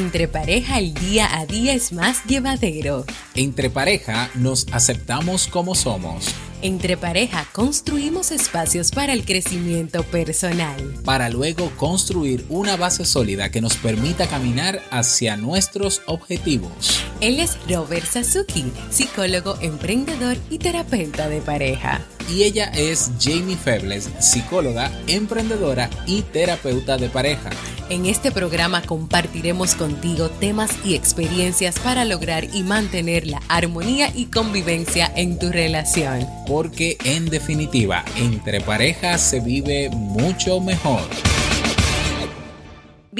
Entre pareja el día a día es más llevadero. Entre pareja nos aceptamos como somos. Entre pareja construimos espacios para el crecimiento personal. Para luego construir una base sólida que nos permita caminar hacia nuestros objetivos. Él es Robert Sasuki, psicólogo, emprendedor y terapeuta de pareja. Y ella es Jamie Febles, psicóloga, emprendedora y terapeuta de pareja. En este programa compartiremos contigo temas y experiencias para lograr y mantener la armonía y convivencia en tu relación. Porque en definitiva, entre parejas se vive mucho mejor.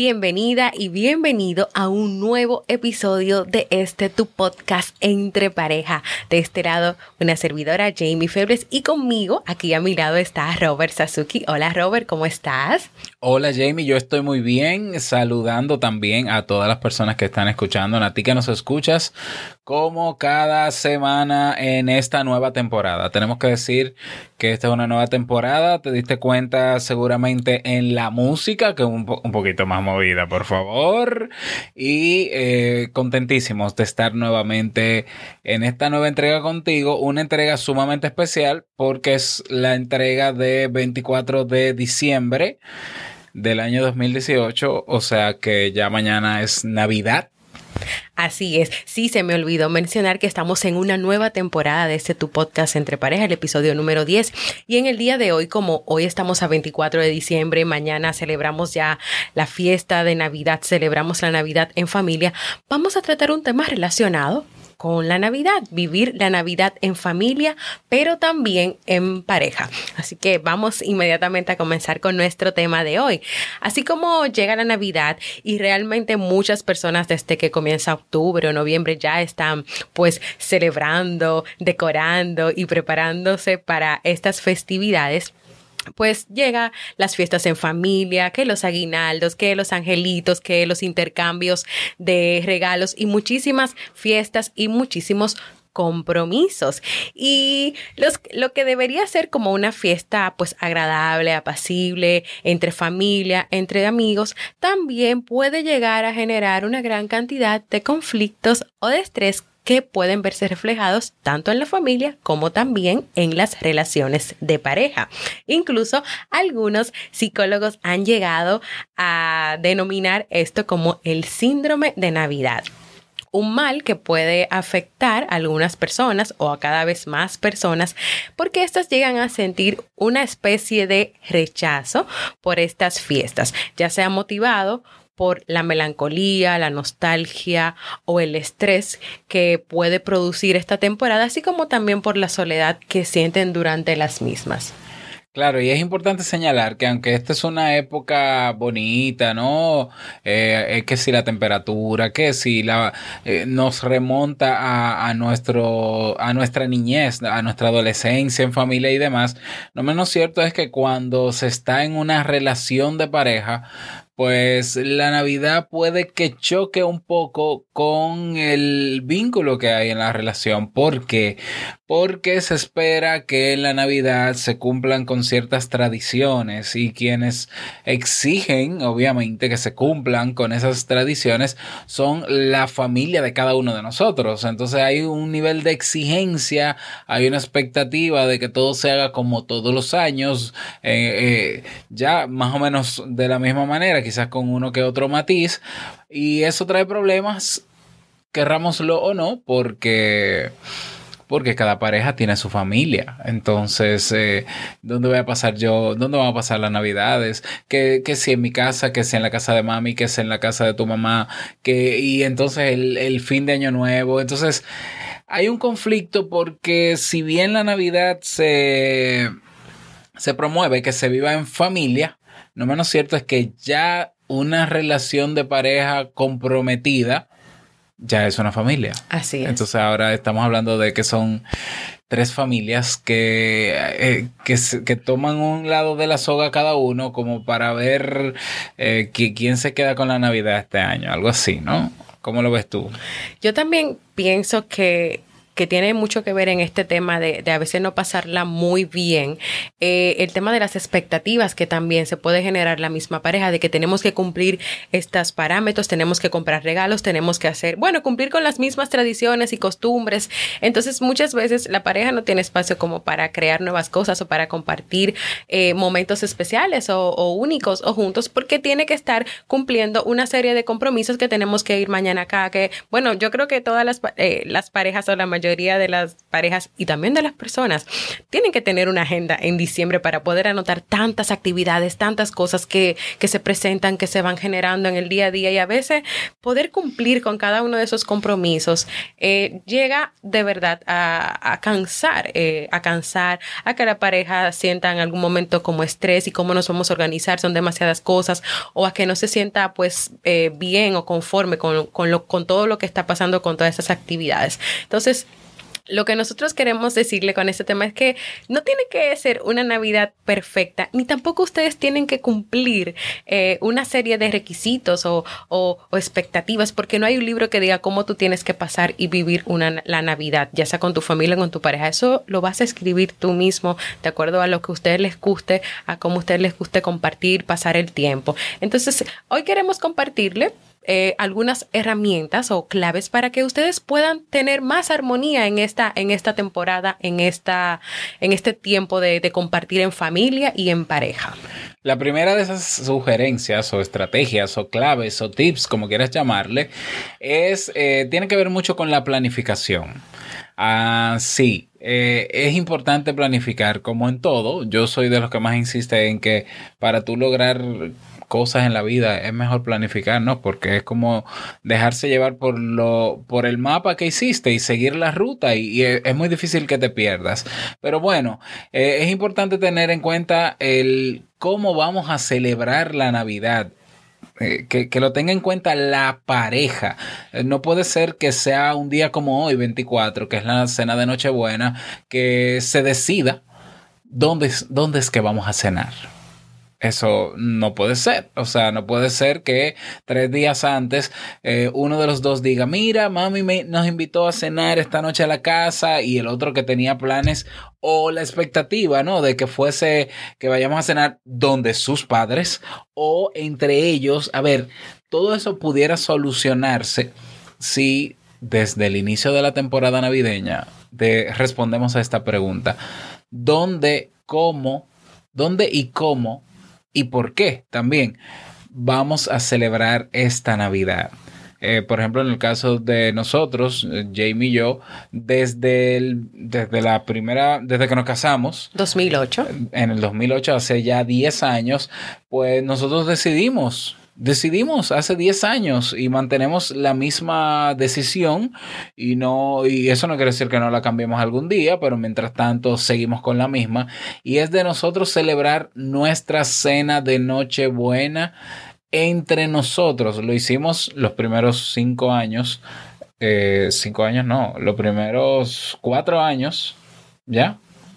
Bienvenida y bienvenido a un nuevo episodio de este tu podcast Entre Pareja. De este lado, una servidora Jamie Febres y conmigo, aquí a mi lado está Robert Sasuki. Hola Robert, ¿cómo estás? Hola Jamie, yo estoy muy bien, saludando también a todas las personas que están escuchando, a ti que nos escuchas, como cada semana en esta nueva temporada. Tenemos que decir que esta es una nueva temporada, te diste cuenta seguramente en la música, que es un, un poquito más movida, por favor. Y eh, contentísimos de estar nuevamente en esta nueva entrega contigo. Una entrega sumamente especial porque es la entrega de 24 de diciembre del año 2018. O sea que ya mañana es Navidad. Así es. Sí, se me olvidó mencionar que estamos en una nueva temporada de este Tu Podcast Entre Pareja, el episodio número 10. Y en el día de hoy, como hoy estamos a 24 de diciembre, mañana celebramos ya la fiesta de Navidad, celebramos la Navidad en familia, vamos a tratar un tema relacionado con la Navidad, vivir la Navidad en familia, pero también en pareja. Así que vamos inmediatamente a comenzar con nuestro tema de hoy. Así como llega la Navidad y realmente muchas personas desde que comienza octubre o noviembre ya están pues celebrando, decorando y preparándose para estas festividades pues llega las fiestas en familia, que los aguinaldos, que los angelitos, que los intercambios de regalos y muchísimas fiestas y muchísimos compromisos. Y los, lo que debería ser como una fiesta pues agradable, apacible, entre familia, entre amigos, también puede llegar a generar una gran cantidad de conflictos o de estrés que pueden verse reflejados tanto en la familia como también en las relaciones de pareja. Incluso algunos psicólogos han llegado a denominar esto como el síndrome de Navidad un mal que puede afectar a algunas personas o a cada vez más personas porque éstas llegan a sentir una especie de rechazo por estas fiestas, ya sea motivado por la melancolía, la nostalgia o el estrés que puede producir esta temporada, así como también por la soledad que sienten durante las mismas. Claro, y es importante señalar que aunque esta es una época bonita, ¿no? Eh, es que si la temperatura, que si la eh, nos remonta a, a, nuestro, a nuestra niñez, a nuestra adolescencia en familia y demás, lo menos cierto es que cuando se está en una relación de pareja, pues la Navidad puede que choque un poco con el vínculo que hay en la relación. ¿Por qué? Porque se espera que en la Navidad se cumplan con ciertas tradiciones y quienes exigen, obviamente, que se cumplan con esas tradiciones son la familia de cada uno de nosotros. Entonces hay un nivel de exigencia, hay una expectativa de que todo se haga como todos los años, eh, eh, ya más o menos de la misma manera quizás con uno que otro matiz. Y eso trae problemas, querrámoslo o no, porque porque cada pareja tiene su familia. Entonces, eh, ¿dónde voy a pasar yo? ¿Dónde van a pasar las navidades? Que, que si en mi casa, que si en la casa de mami, que si en la casa de tu mamá, que, y entonces el, el fin de año nuevo. Entonces, hay un conflicto porque si bien la Navidad se, se promueve que se viva en familia, no menos cierto es que ya una relación de pareja comprometida ya es una familia. Así es. Entonces ahora estamos hablando de que son tres familias que, eh, que, que, toman un lado de la soga cada uno como para ver eh, que, quién se queda con la Navidad este año, algo así, ¿no? ¿Cómo lo ves tú? Yo también pienso que que tiene mucho que ver en este tema de, de a veces no pasarla muy bien, eh, el tema de las expectativas que también se puede generar la misma pareja, de que tenemos que cumplir estos parámetros, tenemos que comprar regalos, tenemos que hacer, bueno, cumplir con las mismas tradiciones y costumbres. Entonces muchas veces la pareja no tiene espacio como para crear nuevas cosas o para compartir eh, momentos especiales o, o únicos o juntos porque tiene que estar cumpliendo una serie de compromisos que tenemos que ir mañana acá, que bueno, yo creo que todas las, eh, las parejas o la mayoría de las parejas y también de las personas tienen que tener una agenda en diciembre para poder anotar tantas actividades, tantas cosas que, que se presentan, que se van generando en el día a día y a veces poder cumplir con cada uno de esos compromisos eh, llega de verdad a, a cansar, eh, a cansar, a que la pareja sienta en algún momento como estrés y cómo nos vamos a organizar, son demasiadas cosas, o a que no se sienta pues eh, bien o conforme con, con, lo, con todo lo que está pasando con todas esas actividades. Entonces, lo que nosotros queremos decirle con este tema es que no tiene que ser una Navidad perfecta, ni tampoco ustedes tienen que cumplir eh, una serie de requisitos o, expectativas, porque no hay un libro que diga cómo tú tienes que pasar y vivir una, la Navidad, ya sea con tu familia o con tu pareja. Eso lo vas a escribir tú mismo, de acuerdo a lo que a ustedes les guste, a cómo a ustedes les guste compartir, pasar el tiempo. Entonces, hoy queremos compartirle eh, algunas herramientas o claves para que ustedes puedan tener más armonía en esta, en esta temporada, en, esta, en este tiempo de, de compartir en familia y en pareja. La primera de esas sugerencias o estrategias o claves o tips, como quieras llamarle, es, eh, tiene que ver mucho con la planificación. Ah, sí, eh, es importante planificar como en todo. Yo soy de los que más insiste en que para tú lograr cosas en la vida es mejor planificar, ¿no? Porque es como dejarse llevar por lo por el mapa que hiciste y seguir la ruta y, y es muy difícil que te pierdas. Pero bueno, eh, es importante tener en cuenta el cómo vamos a celebrar la Navidad. Eh, que, que, lo tenga en cuenta la pareja. Eh, no puede ser que sea un día como hoy, 24, que es la cena de Nochebuena, que se decida dónde, dónde es que vamos a cenar. Eso no puede ser. O sea, no puede ser que tres días antes eh, uno de los dos diga, mira, mami me, nos invitó a cenar esta noche a la casa y el otro que tenía planes o la expectativa, ¿no? De que fuese, que vayamos a cenar donde sus padres o entre ellos. A ver, todo eso pudiera solucionarse si desde el inicio de la temporada navideña de, respondemos a esta pregunta. ¿Dónde, cómo, dónde y cómo y por qué también vamos a celebrar esta Navidad. Eh, por ejemplo, en el caso de nosotros, Jamie y yo, desde, el, desde la primera, desde que nos casamos. 2008. En el 2008, hace ya 10 años, pues nosotros decidimos decidimos hace 10 años y mantenemos la misma decisión y no y eso no quiere decir que no la cambiemos algún día, pero mientras tanto seguimos con la misma y es de nosotros celebrar nuestra cena de Nochebuena entre nosotros. Lo hicimos los primeros cinco años, eh, cinco años no, los primeros cuatro años, ¿ya?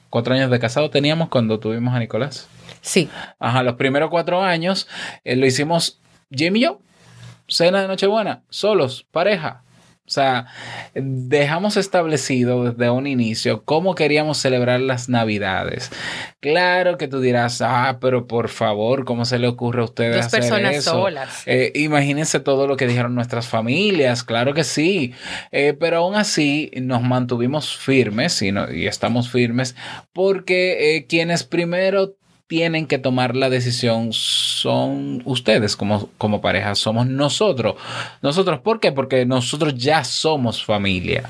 Cuatro años de casado teníamos cuando tuvimos a Nicolás. Sí. Ajá, los primeros cuatro años eh, lo hicimos Jimmy y yo, cena de Nochebuena, solos, pareja. O sea, dejamos establecido desde un inicio cómo queríamos celebrar las Navidades. Claro que tú dirás, ah, pero por favor, ¿cómo se le ocurre a ustedes Dos hacer personas eso? solas. Eh, imagínense todo lo que dijeron nuestras familias, claro que sí, eh, pero aún así nos mantuvimos firmes y, no, y estamos firmes porque eh, quienes primero tienen que tomar la decisión son ustedes como, como pareja, somos nosotros. Nosotros, ¿por qué? Porque nosotros ya somos familia.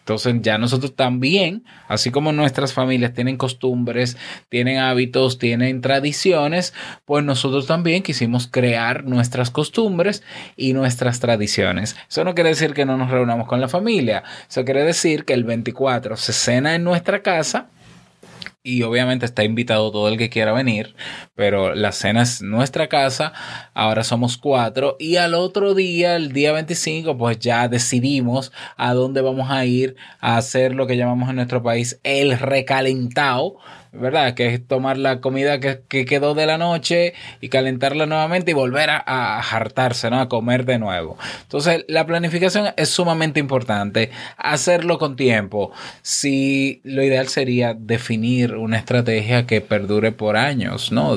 Entonces ya nosotros también, así como nuestras familias tienen costumbres, tienen hábitos, tienen tradiciones, pues nosotros también quisimos crear nuestras costumbres y nuestras tradiciones. Eso no quiere decir que no nos reunamos con la familia, eso quiere decir que el 24 se cena en nuestra casa y obviamente está invitado todo el que quiera venir, pero la cena es nuestra casa, ahora somos cuatro y al otro día, el día 25, pues ya decidimos a dónde vamos a ir a hacer lo que llamamos en nuestro país el recalentado ¿verdad? Que es tomar la comida que, quedó de la noche y calentarla nuevamente y volver a, a, hartarse, ¿no? A comer de nuevo. Entonces, la planificación es sumamente importante. Hacerlo con tiempo. Si lo ideal sería definir una estrategia que perdure por años, ¿no?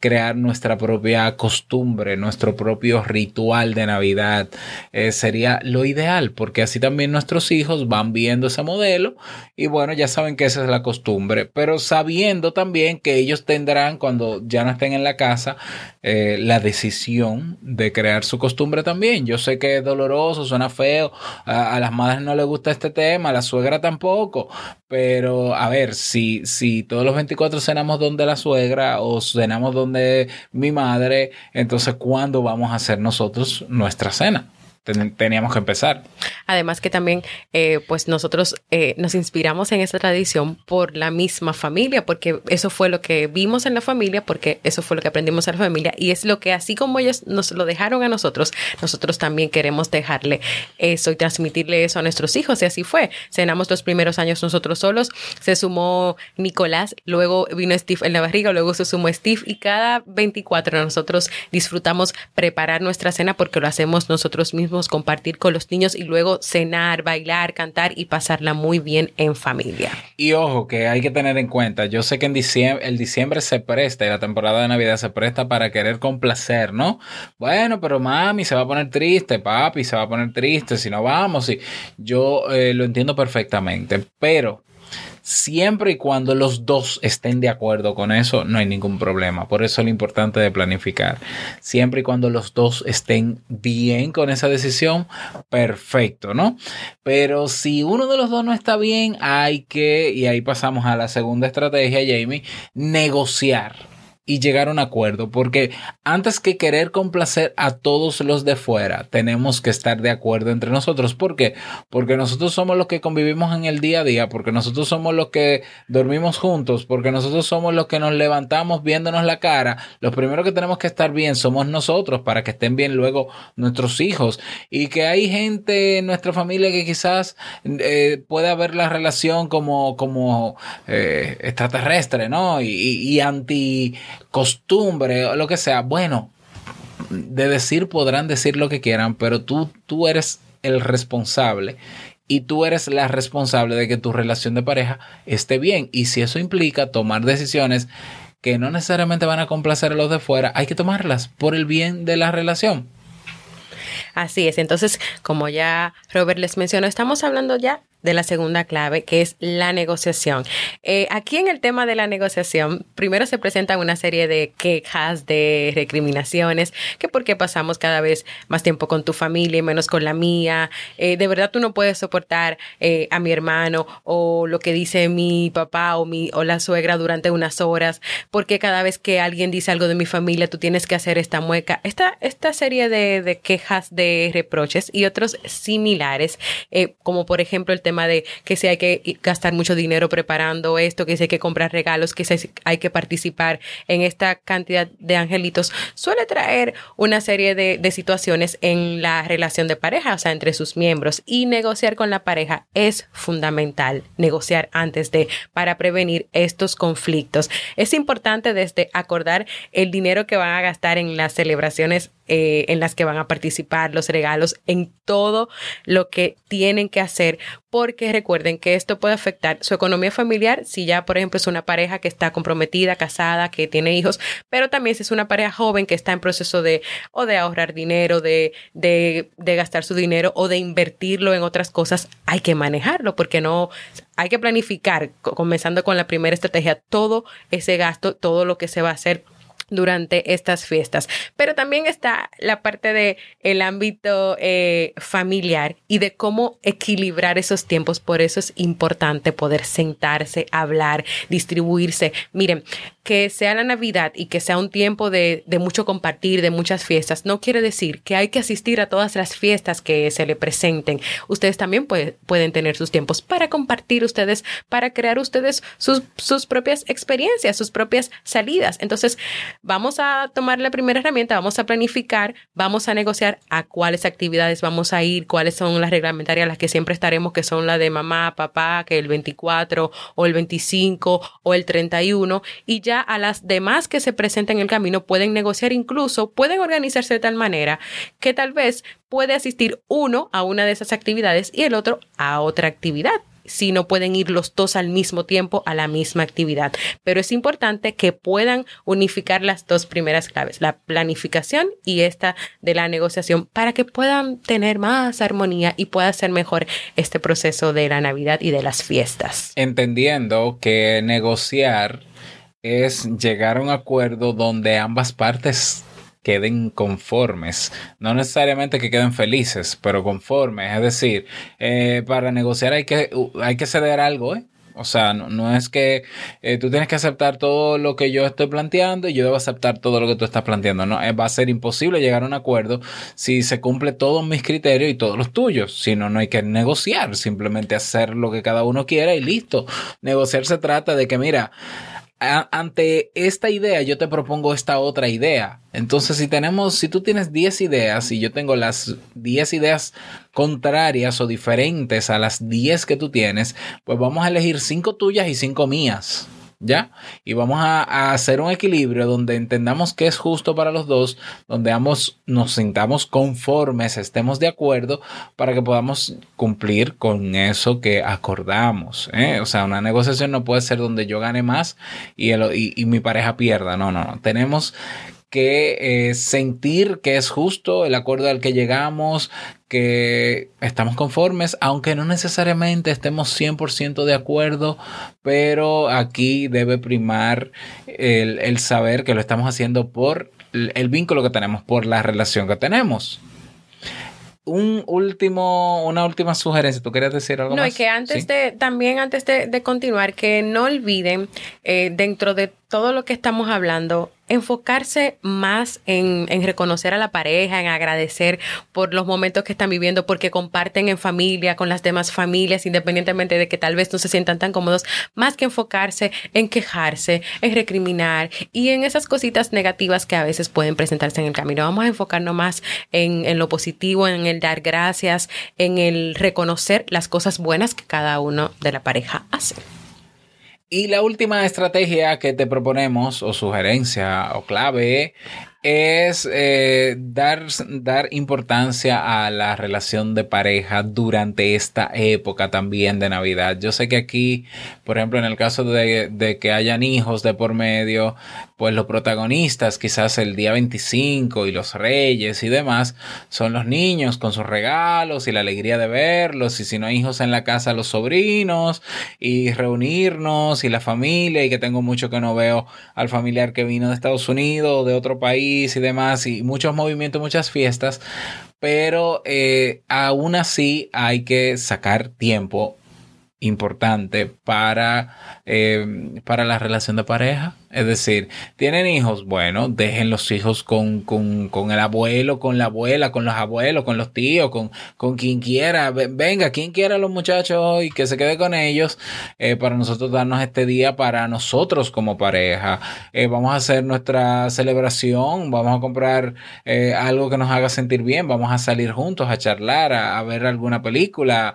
Crear nuestra propia costumbre, nuestro propio ritual de Navidad. Eh, sería lo ideal, porque así también nuestros hijos van viendo ese modelo y bueno, ya saben que esa es la costumbre, pero sabiendo también que ellos tendrán cuando ya no estén en la casa eh, la decisión de crear su costumbre también. Yo sé que es doloroso, suena feo, a, las madres no les gusta este tema, a la suegra tampoco, pero a ver, si, si todos los 24 cenamos donde la suegra o cenamos donde mi madre, entonces ¿cuándo vamos a hacer nosotros nuestra cena? Teníamos que empezar. Además que también, eh, pues nosotros eh, nos inspiramos en esa tradición por la misma familia, porque eso fue lo que vimos en la familia, porque eso fue lo que aprendimos en la familia, y es lo que así como ellos nos lo dejaron a nosotros, nosotros también queremos dejarle eso y transmitirle eso a nuestros hijos, y así fue. Cenamos los primeros años nosotros solos, se sumó Nicolás, luego vino Steve en la barriga, luego se sumó Steve, y cada 24 nosotros disfrutamos preparar nuestra cena porque lo hacemos nosotros mismos compartir con los niños y luego cenar, bailar, cantar y pasarla muy bien en familia. Y ojo, que hay que tener en cuenta, yo sé que en diciembre, el diciembre se presta y la temporada de Navidad se presta para querer complacer, ¿no? Bueno, pero mami se va a poner triste, papi se va a poner triste si no vamos. Y yo eh, lo entiendo perfectamente, pero Siempre y cuando los dos estén de acuerdo con eso, no hay ningún problema. Por eso es lo importante de planificar. Siempre y cuando los dos estén bien con esa decisión, perfecto, ¿no? Pero si uno de los dos no está bien, hay que, y ahí pasamos a la segunda estrategia, Jamie, negociar y llegar a un acuerdo, porque antes que querer complacer a todos los de fuera, tenemos que estar de acuerdo entre nosotros. ¿Por qué? Porque nosotros somos los que convivimos en el día a día, porque nosotros somos los que dormimos juntos, porque nosotros somos los que nos levantamos viéndonos la cara. Los primeros que tenemos que estar bien somos nosotros para que estén bien luego nuestros hijos. Y que hay gente en nuestra familia que quizás eh, pueda ver la relación como, como eh, extraterrestre, ¿no? Y, y anti costumbre o lo que sea, bueno, de decir podrán decir lo que quieran, pero tú, tú eres el responsable y tú eres la responsable de que tu relación de pareja esté bien. Y si eso implica tomar decisiones que no necesariamente van a complacer a los de fuera, hay que tomarlas por el bien de la relación. Así es. Entonces, como ya Robert les mencionó, estamos hablando ya de la segunda clave, que es la negociación. Eh, aquí en el tema de la negociación, primero se presentan una serie de quejas, de recriminaciones, que por qué pasamos cada vez más tiempo con tu familia y menos con la mía. Eh, de verdad tú no puedes soportar eh, a mi hermano o lo que dice mi papá o, mi, o la suegra durante unas horas, porque cada vez que alguien dice algo de mi familia tú tienes que hacer esta mueca. Esta, esta serie de, de quejas, de reproches y otros similares, como por ejemplo el tema de que si hay que gastar mucho dinero preparando esto, que si hay que comprar regalos, que si hay que participar en esta cantidad de angelitos, suele traer una serie de, de situaciones en la relación de pareja, o sea, entre sus miembros. Y negociar con la pareja es fundamental, negociar antes de, para prevenir estos conflictos. Es importante desde acordar el dinero que van a gastar en las celebraciones eh, en las que van a participar, los regalos, en todo lo que tienen que hacer, porque recuerden que esto puede afectar su economía familiar si ya, por ejemplo, es una pareja que está comprometida, casada, que tiene hijos, pero también si es una pareja joven que está en proceso de o de ahorrar dinero, de, de, de gastar su dinero o de invertirlo en otras cosas, hay que manejarlo porque no hay que planificar, comenzando con la primera estrategia, todo ese gasto, todo lo que se va a hacer durante estas fiestas. Pero también está la parte de el ámbito eh, familiar y de cómo equilibrar esos tiempos. Por eso es importante poder sentarse, hablar, distribuirse. Miren, que sea la Navidad y que sea un tiempo de, de mucho compartir, de muchas fiestas, no quiere decir que hay que asistir a todas las fiestas que se le presenten. Ustedes también pueden tener sus tiempos para compartir ustedes, para crear ustedes sus, sus propias experiencias, sus propias salidas. Entonces, vamos a tomar la primera herramienta, vamos a planificar, vamos a negociar a cuáles actividades vamos a ir, cuáles son las reglamentarias, las que siempre estaremos, que son las de mamá, papá, que el 24 o el 25 o el 31, y ya a las demás que se presenten en el camino pueden negociar incluso, pueden organizarse de tal manera que tal vez puede asistir uno a una de esas actividades y el otro a otra actividad si no pueden ir los dos al mismo tiempo a la misma actividad. Pero es importante que puedan unificar las dos primeras claves, la planificación y esta de la negociación, para que puedan tener más armonía y pueda ser mejor este proceso de la Navidad y de las fiestas. Entendiendo que negociar es llegar a un acuerdo donde ambas partes queden conformes. No necesariamente que queden felices, pero conformes. Es decir, eh, para negociar hay que, hay que ceder algo, ¿eh? O sea, no, es que eh, tú tienes que aceptar todo lo que yo estoy planteando y yo debo aceptar todo lo que tú estás planteando. No, va a ser imposible llegar a un acuerdo si se cumple todos mis criterios y todos los tuyos. Si no, no hay que negociar, simplemente hacer lo que cada uno quiera y listo. Negociar se trata de que, mira, ante esta idea yo te propongo esta otra idea. Entonces, si tenemos, si tú tienes 10 ideas y yo tengo las 10 ideas contrarias o diferentes a las 10 que tú tienes, pues vamos a elegir 5 tuyas y 5 mías. ¿Ya? Y vamos a, hacer un equilibrio donde entendamos que es justo para los dos, donde ambos nos sintamos conformes, estemos de acuerdo para que podamos cumplir con eso que acordamos. ¿eh? O sea, una negociación no puede ser donde yo gane más y, y mi pareja pierda. No, no, no. Tenemos que eh, sentir que es justo el acuerdo al que llegamos, que estamos conformes, aunque no necesariamente estemos 100% de acuerdo, pero aquí debe primar el, el saber que lo estamos haciendo por el vínculo que tenemos, por la relación que tenemos un último, una última sugerencia. ¿Tú querías decir algo más? No, y que antes de, también antes de, continuar, que no olviden eh, dentro de todo lo que estamos hablando, enfocarse más en, en, reconocer a la pareja, en agradecer por los momentos que están viviendo, porque comparten en familia, con las demás familias, independientemente de que tal vez no se sientan tan cómodos, más que enfocarse en quejarse, en recriminar y en esas cositas negativas que a veces pueden presentarse en el camino. Vamos a enfocarnos más en, en lo positivo, en el dar gracias, en el reconocer las cosas buenas que cada uno de la pareja hace. Y la última estrategia que te proponemos, o sugerencia, o clave, es eh, dar, dar importancia a la relación de pareja durante esta época también de Navidad. Yo sé que aquí, por ejemplo, en el caso de, de que hayan hijos de por medio, pues los protagonistas, quizás el día 25 y los reyes y demás, son los niños con sus regalos y la alegría de verlos, y si no hay hijos en la casa, los sobrinos, y reunirnos y la familia, y que tengo mucho que no veo al familiar que vino de Estados Unidos o de otro país y demás, y muchos movimientos, muchas fiestas, pero eh, aún así hay que sacar tiempo importante para, eh, para la relación de pareja. Es decir, tienen hijos, bueno, dejen los hijos con, con, con, el abuelo, con la abuela, con los abuelos, con los tíos, con, con quien quiera. Venga, quien quiera los muchachos y que se quede con ellos eh, para nosotros darnos este día para nosotros como pareja. Eh, vamos a hacer nuestra celebración, vamos a comprar eh, algo que nos haga sentir bien, vamos a salir juntos a charlar, a, a ver alguna película.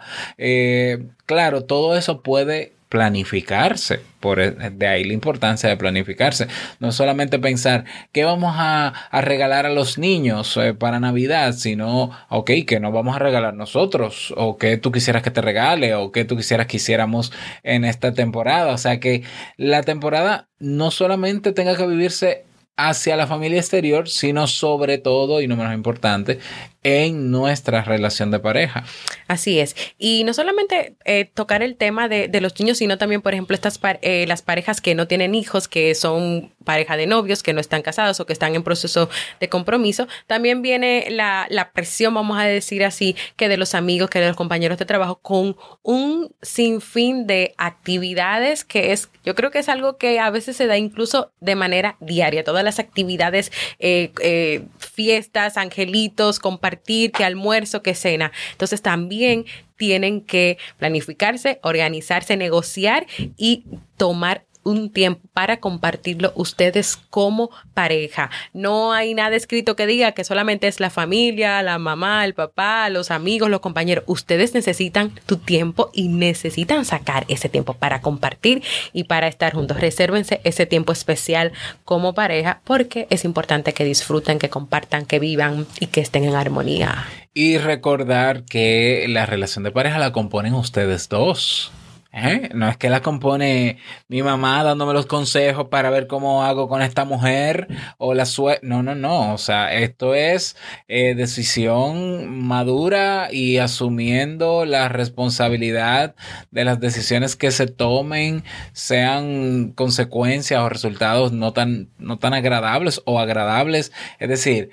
claro, todo eso puede planificarse. Por e, de ahí la importancia de planificarse. No solamente pensar qué vamos a, regalar a los niños eh, para Navidad, sino, ok, que no vamos a regalar nosotros, o que tú quisieras que te regale, o que tú quisieras que hiciéramos en esta temporada. O sea que la temporada no solamente tenga que vivirse hacia la familia exterior, sino sobre todo, y no menos importante, en nuestra relación de pareja. Así es. Y no solamente eh, tocar el tema de, los niños, sino también, por ejemplo, estas eh, las parejas que no tienen hijos, que son pareja de novios, que no están casados o que están en proceso de compromiso. También viene la, la presión, vamos a decir así, que de los amigos, que de los compañeros de trabajo, con un sinfín de actividades que es, yo creo que es algo que a veces se da incluso de manera diaria. Todas las actividades, eh, fiestas, angelitos, compartidos que almuerzo, que cena. Entonces también tienen que planificarse, organizarse, negociar y tomar un tiempo para compartirlo ustedes como pareja. No hay nada escrito que diga que solamente es la familia, la mamá, el papá, los amigos, los compañeros. Ustedes necesitan tu tiempo y necesitan sacar ese tiempo para compartir y para estar juntos. Resérvense ese tiempo especial como pareja porque es importante que disfruten, que compartan, que vivan y que estén en armonía. Y recordar que la relación de pareja la componen ustedes dos. ¿Eh? No es que la compone mi mamá dándome los consejos para ver cómo hago con esta mujer o la suerte. No, no, no. O sea, esto es eh, decisión madura y asumiendo la responsabilidad de las decisiones que se tomen, sean consecuencias o resultados no tan, no tan agradables o agradables. Es decir,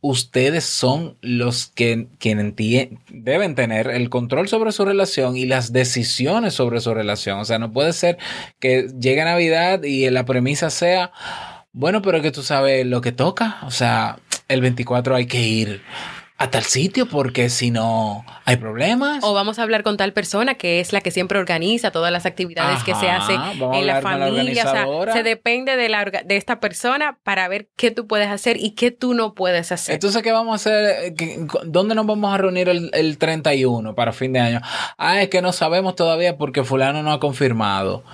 ustedes son los que quienes deben tener el control sobre su relación y las decisiones sobre su relación. O sea, no puede ser que llegue Navidad y la premisa sea, bueno, pero que tú sabes lo que toca. O sea, el 24 hay que ir a tal sitio porque si no hay problemas. O vamos a hablar con tal persona que es la que siempre organiza todas las actividades que se hacen en la familia. o sea, se depende de, la, de esta persona para ver qué tú puedes hacer y qué tú no puedes hacer. Entonces, ¿qué vamos a hacer? ¿Dónde nos vamos a reunir el, el 31 para fin de año? Ah, es que no sabemos todavía porque fulano no ha confirmado.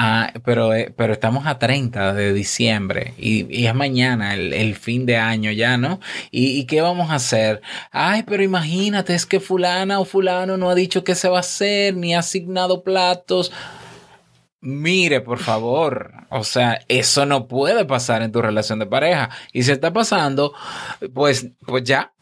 Ah, pero, eh, pero estamos a 30 de diciembre y, es mañana, el, fin de año ya, ¿no? ¿Y, qué vamos a hacer? Ay, pero imagínate, es que fulana o fulano no ha dicho qué se va a hacer, ni ha asignado platos. Mire, por favor, o sea, eso no puede pasar en tu relación de pareja. Y si está pasando, pues, pues ya,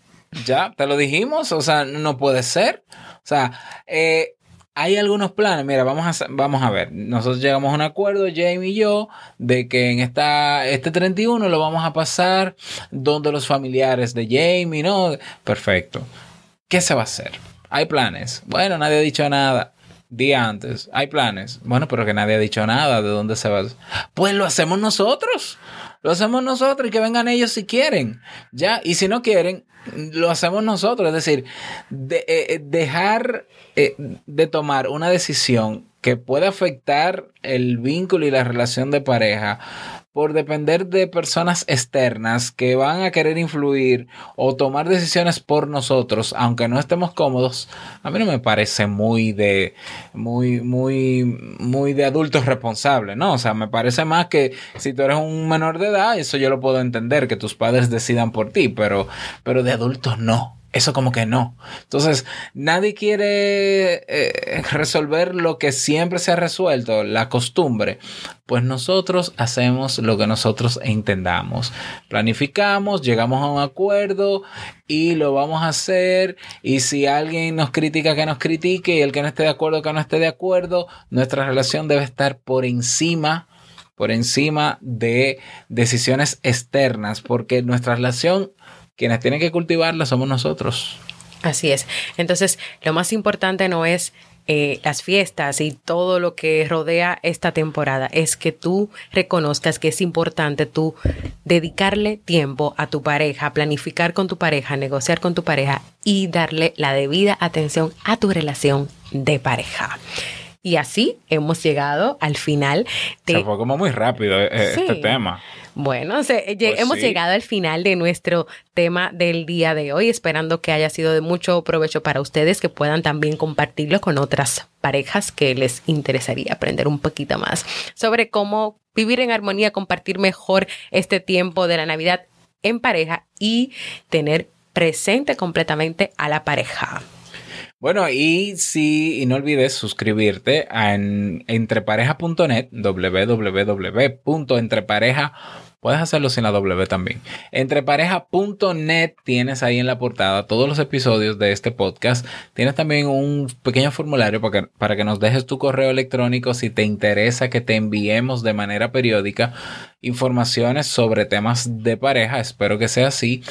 ya, te lo dijimos, o sea, no puede ser. O sea, eh, hay algunos planes, mira, vamos a, vamos a ver, nosotros llegamos a un acuerdo, Jamie y yo, de que en esta, este 31 lo vamos a pasar donde los familiares de Jamie, ¿no? Perfecto. ¿Qué se va a hacer? Hay planes. Bueno, nadie ha dicho nada. Día antes. Hay planes. Bueno, pero que nadie ha dicho nada de dónde se va. Pues lo hacemos nosotros. Lo hacemos nosotros y que vengan ellos si quieren. Ya. Y si no quieren, lo hacemos nosotros. Es decir, de, eh, eh, dejar eh, de tomar una decisión que puede afectar el vínculo y la relación de pareja por depender de personas externas que van a querer influir o tomar decisiones por nosotros, aunque no estemos cómodos, a mí no me parece muy de muy muy muy de adultos responsables, ¿no? O sea, me parece más que si tú eres un menor de edad, eso yo lo puedo entender que tus padres decidan por ti, pero pero de adultos no. Eso como que no. Entonces, nadie quiere eh, resolver lo que siempre se ha resuelto, la costumbre. Pues nosotros hacemos lo que nosotros entendamos. Planificamos, llegamos a un acuerdo y lo vamos a hacer. Y si alguien nos critica, que nos critique. Y el que no esté de acuerdo, que no esté de acuerdo. Nuestra relación debe estar por encima por encima de decisiones externas, porque nuestra relación quienes tienen que cultivarla somos nosotros. Así es. Entonces, lo más importante no es eh, las fiestas y todo lo que rodea esta temporada, es que tú reconozcas que es importante tú dedicarle tiempo a tu pareja, planificar con tu pareja, negociar con tu pareja y darle la debida atención a tu relación de pareja. Y así hemos llegado al final de... Se fue como muy rápido eh, este tema. Bueno, pues hemos llegado al final de nuestro tema del día de hoy, esperando que haya sido de mucho provecho para ustedes, que puedan también compartirlo con otras parejas que les interesaría aprender un poquito más sobre cómo vivir en armonía, compartir mejor este tiempo de la Navidad en pareja y tener presente completamente a la pareja. Bueno, y si y no olvides suscribirte a entrepareja.net, www.entrepareja.net Puedes hacerlo sin la W también. Entrepareja.net tienes ahí en la portada todos los episodios de este podcast. Tienes también un pequeño formulario para que, para que nos dejes tu correo electrónico si te interesa que te enviemos de manera periódica informaciones sobre temas de pareja. Espero que sea así.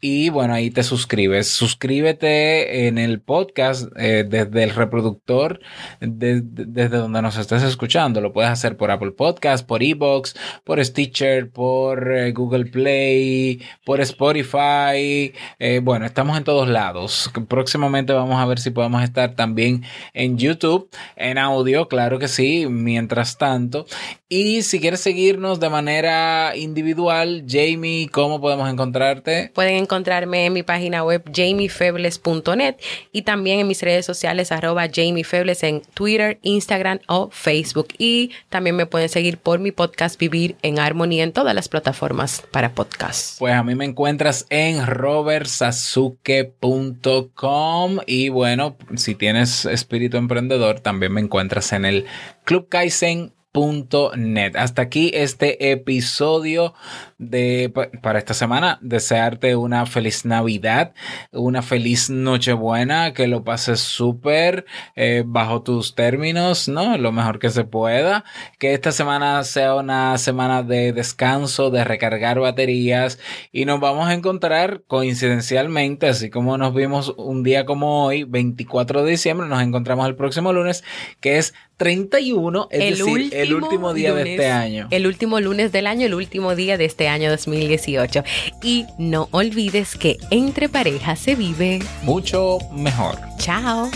Y bueno, ahí te suscribes. Suscríbete en el podcast eh, desde el reproductor, desde donde nos estés escuchando. Lo puedes hacer por Apple Podcast, por Ebox, por Stitcher, por eh, Google Play, por Spotify. Eh, bueno, estamos en todos lados. Próximamente vamos a ver si podemos estar también en YouTube, en audio, claro que sí, mientras tanto. Y si quieres seguirnos de manera individual, Jamie, ¿cómo podemos encontrarte? Encontrarme en mi página web jamiefebles.net y también en mis redes sociales arroba jamiefebles en Twitter, Instagram o Facebook. Y también me pueden seguir por mi podcast Vivir en Armonía en todas las plataformas para podcast. Pues a mí me encuentras en robertsazuke.com y bueno, si tienes espíritu emprendedor, también me encuentras en el Club Kaizen net. Hasta aquí este episodio de para esta semana. Desearte una feliz Navidad, una feliz Nochebuena, que lo pases súper eh, bajo tus términos, ¿no? Lo mejor que se pueda. Que esta semana sea una semana de descanso, de recargar baterías y nos vamos a encontrar coincidencialmente, así como nos vimos un día como hoy, 24 de diciembre, nos encontramos el próximo lunes, que es 31, es el decir, el último día de este año. El último lunes del año, el último día de este año 2018. Y no olvides que entre parejas se vive mucho mejor. Chao.